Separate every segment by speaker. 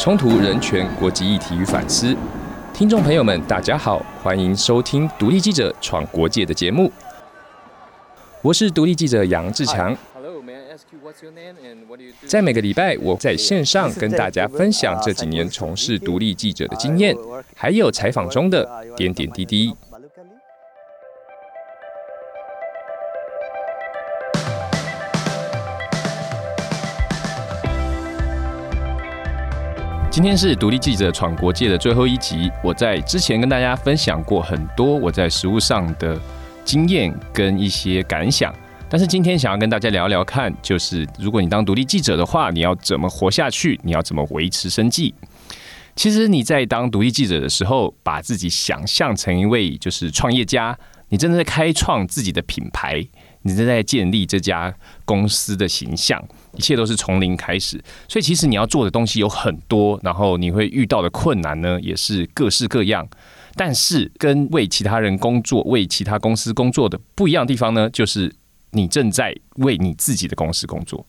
Speaker 1: 冲突、人权、国际议题与反思。听众朋友们，大家好，欢迎收听独立记者闯国界的节目。我是独立记者杨志强。在每个礼拜，我在线上跟大家分享这几年从事独立记者的经验，还有采访中的点点滴滴。今天是独立记者闯国界的最后一集。我在之前跟大家分享过很多我在食物上的经验跟一些感想，但是今天想要跟大家聊聊看，就是如果你当独立记者的话，你要怎么活下去？你要怎么维持生计？其实你在当独立记者的时候，把自己想象成一位就是创业家，你真的在开创自己的品牌。你正在建立这家公司的形象，一切都是从零开始，所以其实你要做的东西有很多，然后你会遇到的困难呢，也是各式各样。但是跟为其他人工作、为其他公司工作的不一样的地方呢，就是你正在为你自己的公司工作。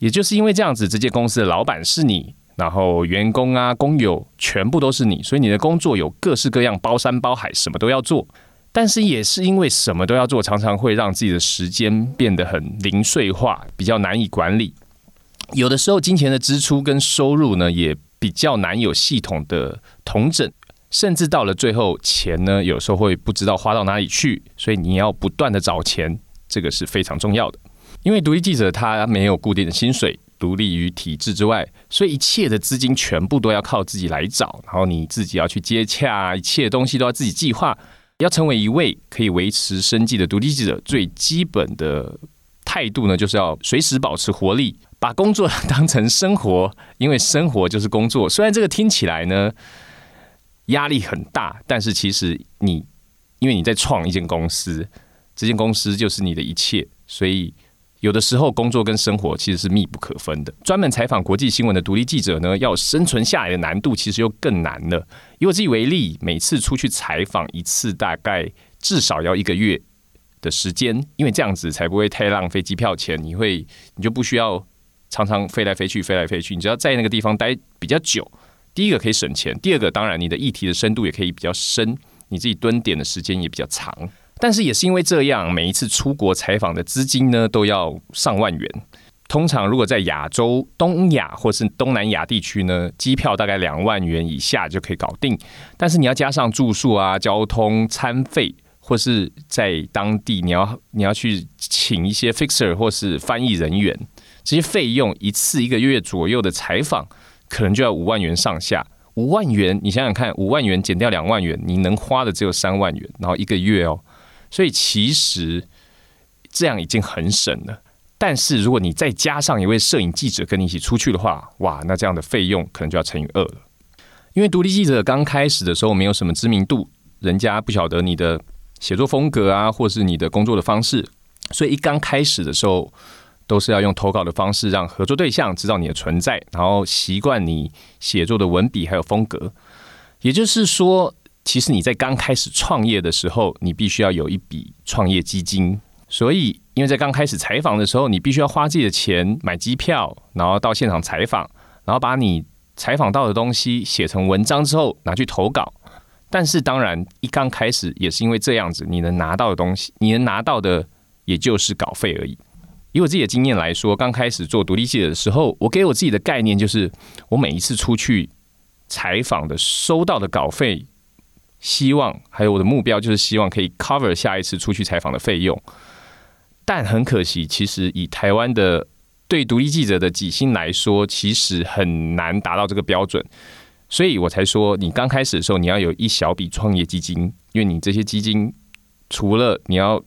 Speaker 1: 也就是因为这样子，这间公司的老板是你，然后员工啊、工友全部都是你，所以你的工作有各式各样，包山包海，什么都要做。但是也是因为什么都要做，常常会让自己的时间变得很零碎化，比较难以管理。有的时候，金钱的支出跟收入呢，也比较难有系统的统整，甚至到了最后，钱呢，有时候会不知道花到哪里去。所以你要不断的找钱，这个是非常重要的。因为独立记者他没有固定的薪水，独立于体制之外，所以一切的资金全部都要靠自己来找，然后你自己要去接洽，一切东西都要自己计划。要成为一位可以维持生计的独立记者，最基本的态度呢，就是要随时保持活力，把工作当成生活，因为生活就是工作。虽然这个听起来呢压力很大，但是其实你因为你在创一间公司，这间公司就是你的一切，所以。有的时候，工作跟生活其实是密不可分的。专门采访国际新闻的独立记者呢，要生存下来的难度其实又更难了。以我自己为例，每次出去采访一次，大概至少要一个月的时间，因为这样子才不会太浪费机票钱。你会，你就不需要常常飞来飞去，飞来飞去。你只要在那个地方待比较久，第一个可以省钱，第二个当然你的议题的深度也可以比较深，你自己蹲点的时间也比较长。但是也是因为这样，每一次出国采访的资金呢都要上万元。通常如果在亚洲、东亚或是东南亚地区呢，机票大概两万元以下就可以搞定。但是你要加上住宿啊、交通、餐费，或是在当地你要你要去请一些 fixer 或是翻译人员，这些费用一次一个月左右的采访，可能就要五万元上下。五万元，你想想看，五万元减掉两万元，你能花的只有三万元，然后一个月哦。所以其实这样已经很省了，但是如果你再加上一位摄影记者跟你一起出去的话，哇，那这样的费用可能就要乘以二了。因为独立记者刚开始的时候没有什么知名度，人家不晓得你的写作风格啊，或是你的工作的方式，所以一刚开始的时候都是要用投稿的方式让合作对象知道你的存在，然后习惯你写作的文笔还有风格。也就是说。其实你在刚开始创业的时候，你必须要有一笔创业基金。所以，因为在刚开始采访的时候，你必须要花自己的钱买机票，然后到现场采访，然后把你采访到的东西写成文章之后拿去投稿。但是，当然一刚开始也是因为这样子，你能拿到的东西，你能拿到的也就是稿费而已。以我自己的经验来说，刚开始做独立记者的时候，我给我自己的概念就是，我每一次出去采访的收到的稿费。希望还有我的目标就是希望可以 cover 下一次出去采访的费用，但很可惜，其实以台湾的对独立记者的底薪来说，其实很难达到这个标准，所以我才说，你刚开始的时候你要有一小笔创业基金，因为你这些基金除了你要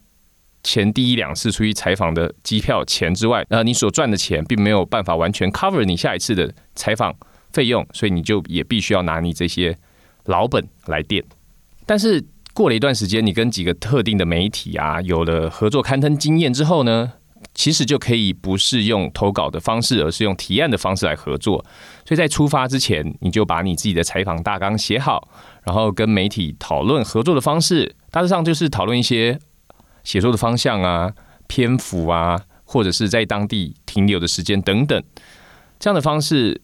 Speaker 1: 前第一两次出去采访的机票钱之外，呃，你所赚的钱并没有办法完全 cover 你下一次的采访费用，所以你就也必须要拿你这些老本来垫。但是过了一段时间，你跟几个特定的媒体啊有了合作刊登经验之后呢，其实就可以不是用投稿的方式，而是用提案的方式来合作。所以在出发之前，你就把你自己的采访大纲写好，然后跟媒体讨论合作的方式。大致上就是讨论一些写作的方向啊、篇幅啊，或者是在当地停留的时间等等。这样的方式。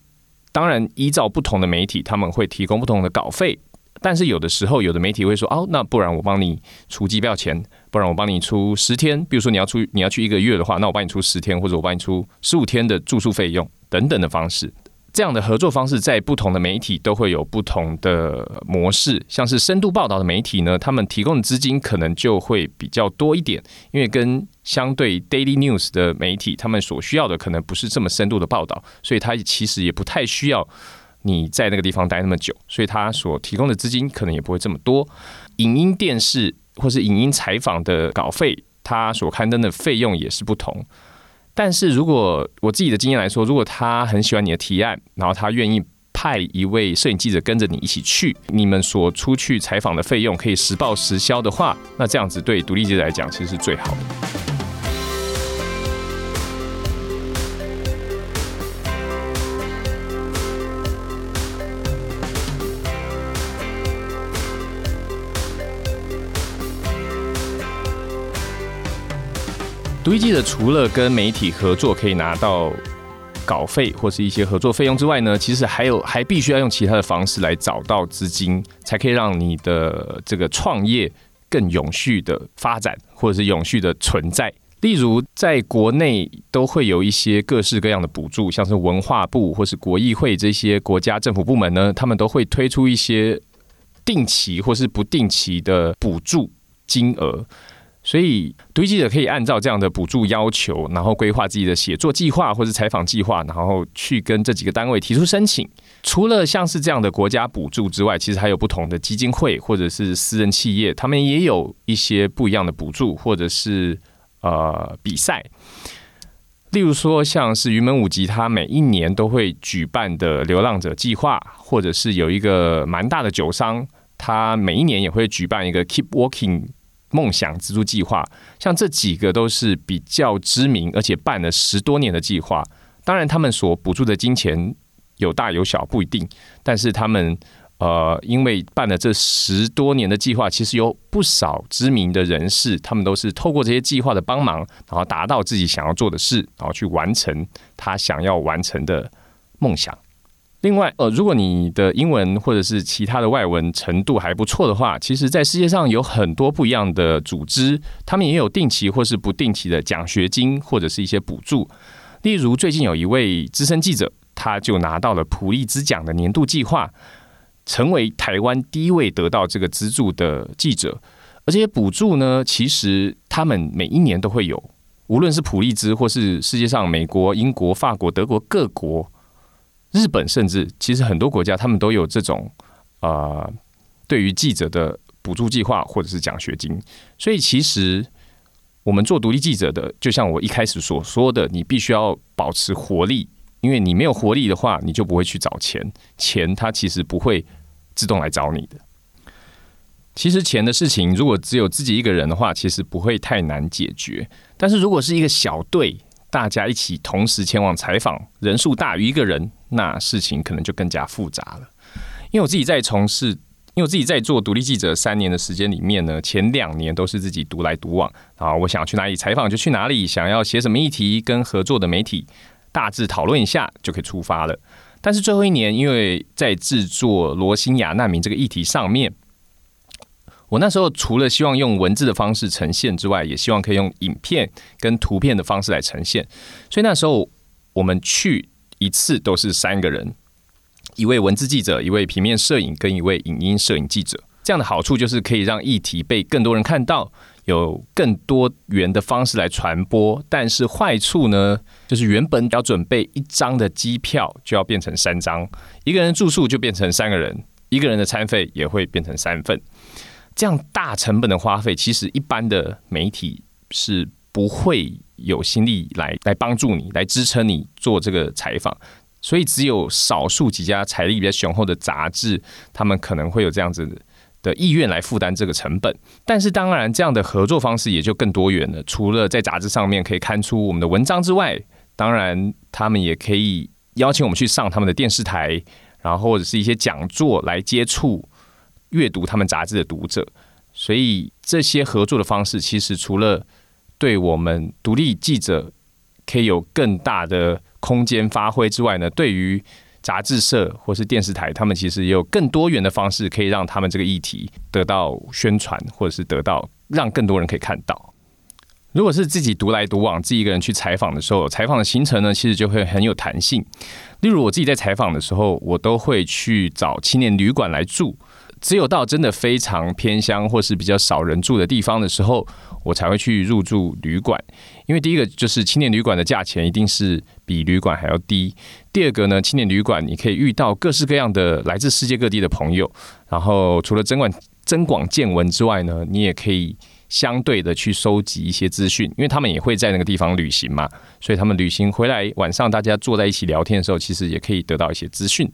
Speaker 1: 当然依照不同的媒体，他们会提供不同的稿费。但是有的时候，有的媒体会说：“哦，那不然我帮你出机票钱，不然我帮你出十天。比如说你要出你要去一个月的话，那我帮你出十天，或者我帮你出十五天的住宿费用等等的方式。这样的合作方式在不同的媒体都会有不同的模式。像是深度报道的媒体呢，他们提供的资金可能就会比较多一点，因为跟相对 daily news 的媒体，他们所需要的可能不是这么深度的报道，所以它其实也不太需要。”你在那个地方待那么久，所以他所提供的资金可能也不会这么多。影音电视或是影音采访的稿费，他所刊登的费用也是不同。但是如果我自己的经验来说，如果他很喜欢你的提案，然后他愿意派一位摄影记者跟着你一起去，你们所出去采访的费用可以实报实销的话，那这样子对独立记者来讲其实是最好的。独立记者除了跟媒体合作可以拿到稿费或是一些合作费用之外呢，其实还有还必须要用其他的方式来找到资金，才可以让你的这个创业更永续的发展，或者是永续的存在。例如，在国内都会有一些各式各样的补助，像是文化部或是国议会这些国家政府部门呢，他们都会推出一些定期或是不定期的补助金额。所以，独立记者可以按照这样的补助要求，然后规划自己的写作计划或者采访计划，然后去跟这几个单位提出申请。除了像是这样的国家补助之外，其实还有不同的基金会或者是私人企业，他们也有一些不一样的补助或者是呃比赛。例如说，像是云门舞集，他每一年都会举办的流浪者计划，或者是有一个蛮大的酒商，他每一年也会举办一个 Keep Walking。梦想资助计划，像这几个都是比较知名，而且办了十多年的计划。当然，他们所补助的金钱有大有小，不一定。但是他们呃，因为办了这十多年的计划，其实有不少知名的人士，他们都是透过这些计划的帮忙，然后达到自己想要做的事，然后去完成他想要完成的梦想。另外，呃，如果你的英文或者是其他的外文程度还不错的话，其实，在世界上有很多不一样的组织，他们也有定期或是不定期的奖学金或者是一些补助。例如，最近有一位资深记者，他就拿到了普利兹奖的年度计划，成为台湾第一位得到这个资助的记者。而这些补助呢，其实他们每一年都会有，无论是普利兹或是世界上美国、英国、法国、德国各国。日本甚至其实很多国家，他们都有这种啊，对于记者的补助计划或者是奖学金。所以其实我们做独立记者的，就像我一开始所说的，你必须要保持活力，因为你没有活力的话，你就不会去找钱，钱它其实不会自动来找你的。其实钱的事情，如果只有自己一个人的话，其实不会太难解决。但是如果是一个小队，大家一起同时前往采访，人数大于一个人，那事情可能就更加复杂了。因为我自己在从事，因为我自己在做独立记者三年的时间里面呢，前两年都是自己独来独往啊，我想要去哪里采访就去哪里，想要写什么议题，跟合作的媒体大致讨论一下就可以出发了。但是最后一年，因为在制作罗兴亚难民这个议题上面。我那时候除了希望用文字的方式呈现之外，也希望可以用影片跟图片的方式来呈现。所以那时候我们去一次都是三个人：一位文字记者、一位平面摄影跟一位影音摄影记者。这样的好处就是可以让议题被更多人看到，有更多元的方式来传播。但是坏处呢，就是原本要准备一张的机票就要变成三张，一个人住宿就变成三个人，一个人的餐费也会变成三份。这样大成本的花费，其实一般的媒体是不会有心力来来帮助你，来支撑你做这个采访。所以只有少数几家财力比较雄厚的杂志，他们可能会有这样子的意愿来负担这个成本。但是当然，这样的合作方式也就更多元了。除了在杂志上面可以刊出我们的文章之外，当然他们也可以邀请我们去上他们的电视台，然后或者是一些讲座来接触。阅读他们杂志的读者，所以这些合作的方式，其实除了对我们独立记者可以有更大的空间发挥之外呢，对于杂志社或是电视台，他们其实也有更多元的方式，可以让他们这个议题得到宣传，或者是得到让更多人可以看到。如果是自己独来独往，自己一个人去采访的时候，采访的行程呢，其实就会很有弹性。例如我自己在采访的时候，我都会去找青年旅馆来住。只有到真的非常偏乡或是比较少人住的地方的时候，我才会去入住旅馆。因为第一个就是青年旅馆的价钱一定是比旅馆还要低。第二个呢，青年旅馆你可以遇到各式各样的来自世界各地的朋友。然后除了增广增广见闻之外呢，你也可以。相对的去收集一些资讯，因为他们也会在那个地方旅行嘛，所以他们旅行回来晚上大家坐在一起聊天的时候，其实也可以得到一些资讯。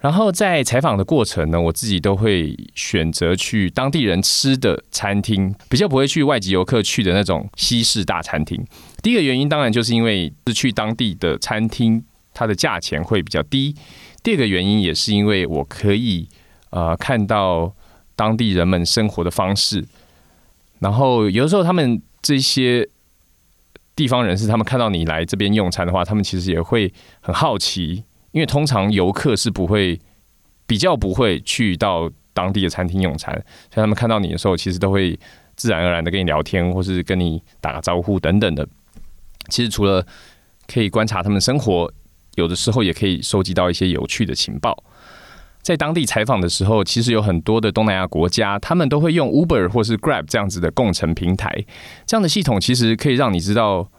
Speaker 1: 然后在采访的过程呢，我自己都会选择去当地人吃的餐厅，比较不会去外籍游客去的那种西式大餐厅。第一个原因当然就是因为是去当地的餐厅，它的价钱会比较低。第二个原因也是因为我可以呃看到当地人们生活的方式。然后有的时候，他们这些地方人士，他们看到你来这边用餐的话，他们其实也会很好奇，因为通常游客是不会比较不会去到当地的餐厅用餐，所以他们看到你的时候，其实都会自然而然的跟你聊天，或是跟你打个招呼等等的。其实除了可以观察他们生活，有的时候也可以收集到一些有趣的情报。在当地采访的时候，其实有很多的东南亚国家，他们都会用 Uber 或是 Grab 这样子的共乘平台。这样的系统其实可以让你知道，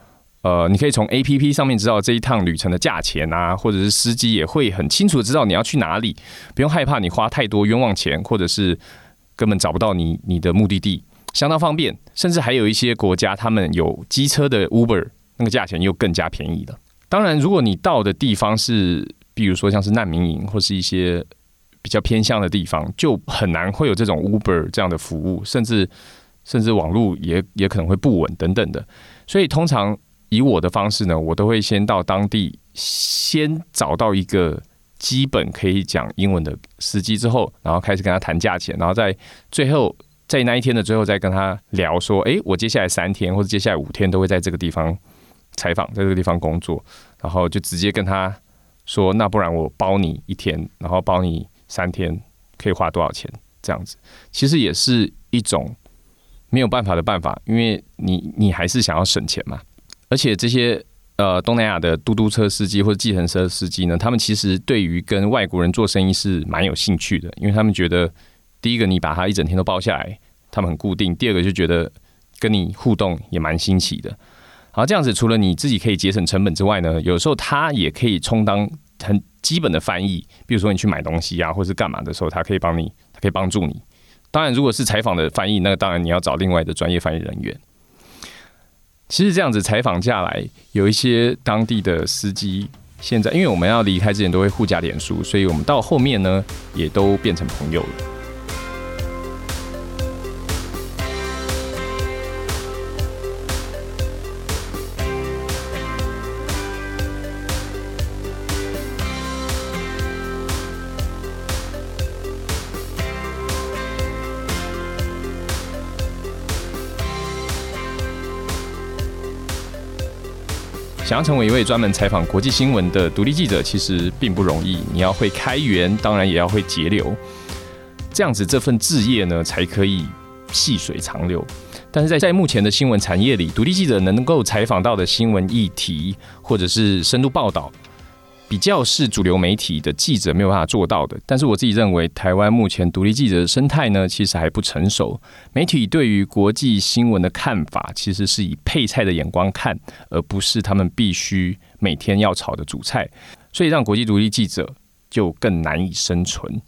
Speaker 1: 呃，你可以从 APP 上面知道这一趟旅程的价钱啊，或者是司机也会很清楚的知道你要去哪里，不用害怕你花太多冤枉钱，或者是根本找不到你你的目的地，相当方便。甚至还有一些国家，他们有机车的 Uber，那个价钱又更加便宜了。当然，如果你到的地方是，比如说像是难民营或是一些。比较偏向的地方，就很难会有这种 Uber 这样的服务，甚至甚至网络也也可能会不稳等等的。所以通常以我的方式呢，我都会先到当地，先找到一个基本可以讲英文的司机之后，然后开始跟他谈价钱，然后在最后在那一天的最后再跟他聊说，诶，我接下来三天或者接下来五天都会在这个地方采访，在这个地方工作，然后就直接跟他说，那不然我包你一天，然后包你。三天可以花多少钱？这样子其实也是一种没有办法的办法，因为你你还是想要省钱嘛。而且这些呃东南亚的嘟嘟车司机或者计程车司机呢，他们其实对于跟外国人做生意是蛮有兴趣的，因为他们觉得第一个你把他一整天都包下来，他们很固定；第二个就觉得跟你互动也蛮新奇的。好，这样子除了你自己可以节省成本之外呢，有时候他也可以充当很。基本的翻译，比如说你去买东西啊，或是干嘛的时候，他可以帮你，他可以帮助你。当然，如果是采访的翻译，那当然你要找另外的专业翻译人员。其实这样子采访下来，有一些当地的司机，现在因为我们要离开之前都会互加脸书，所以我们到后面呢，也都变成朋友了。想要成为一位专门采访国际新闻的独立记者，其实并不容易。你要会开源，当然也要会节流，这样子这份置业呢，才可以细水长流。但是在在目前的新闻产业里，独立记者能够采访到的新闻议题，或者是深度报道。比较是主流媒体的记者没有办法做到的，但是我自己认为，台湾目前独立记者的生态呢，其实还不成熟。媒体对于国际新闻的看法，其实是以配菜的眼光看，而不是他们必须每天要炒的主菜，所以让国际独立记者就更难以生存。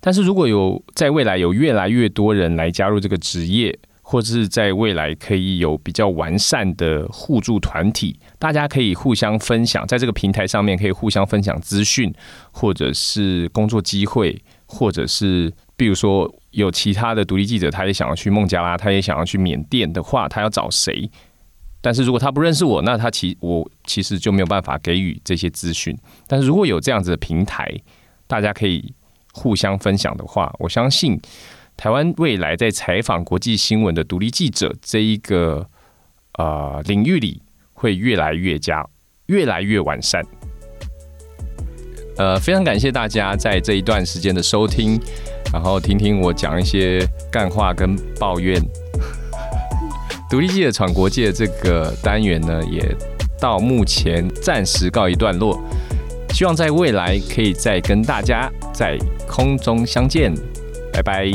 Speaker 1: 但是如果有在未来有越来越多人来加入这个职业，或者是在未来可以有比较完善的互助团体，大家可以互相分享，在这个平台上面可以互相分享资讯，或者是工作机会，或者是比如说有其他的独立记者，他也想要去孟加拉，他也想要去缅甸的话，他要找谁？但是如果他不认识我，那他其我其实就没有办法给予这些资讯。但是如果有这样子的平台，大家可以互相分享的话，我相信。台湾未来在采访国际新闻的独立记者这一个呃领域里，会越来越加越来越完善。呃，非常感谢大家在这一段时间的收听，然后听听我讲一些干话跟抱怨。独立记者闯国界这个单元呢，也到目前暂时告一段落。希望在未来可以再跟大家在空中相见，拜拜。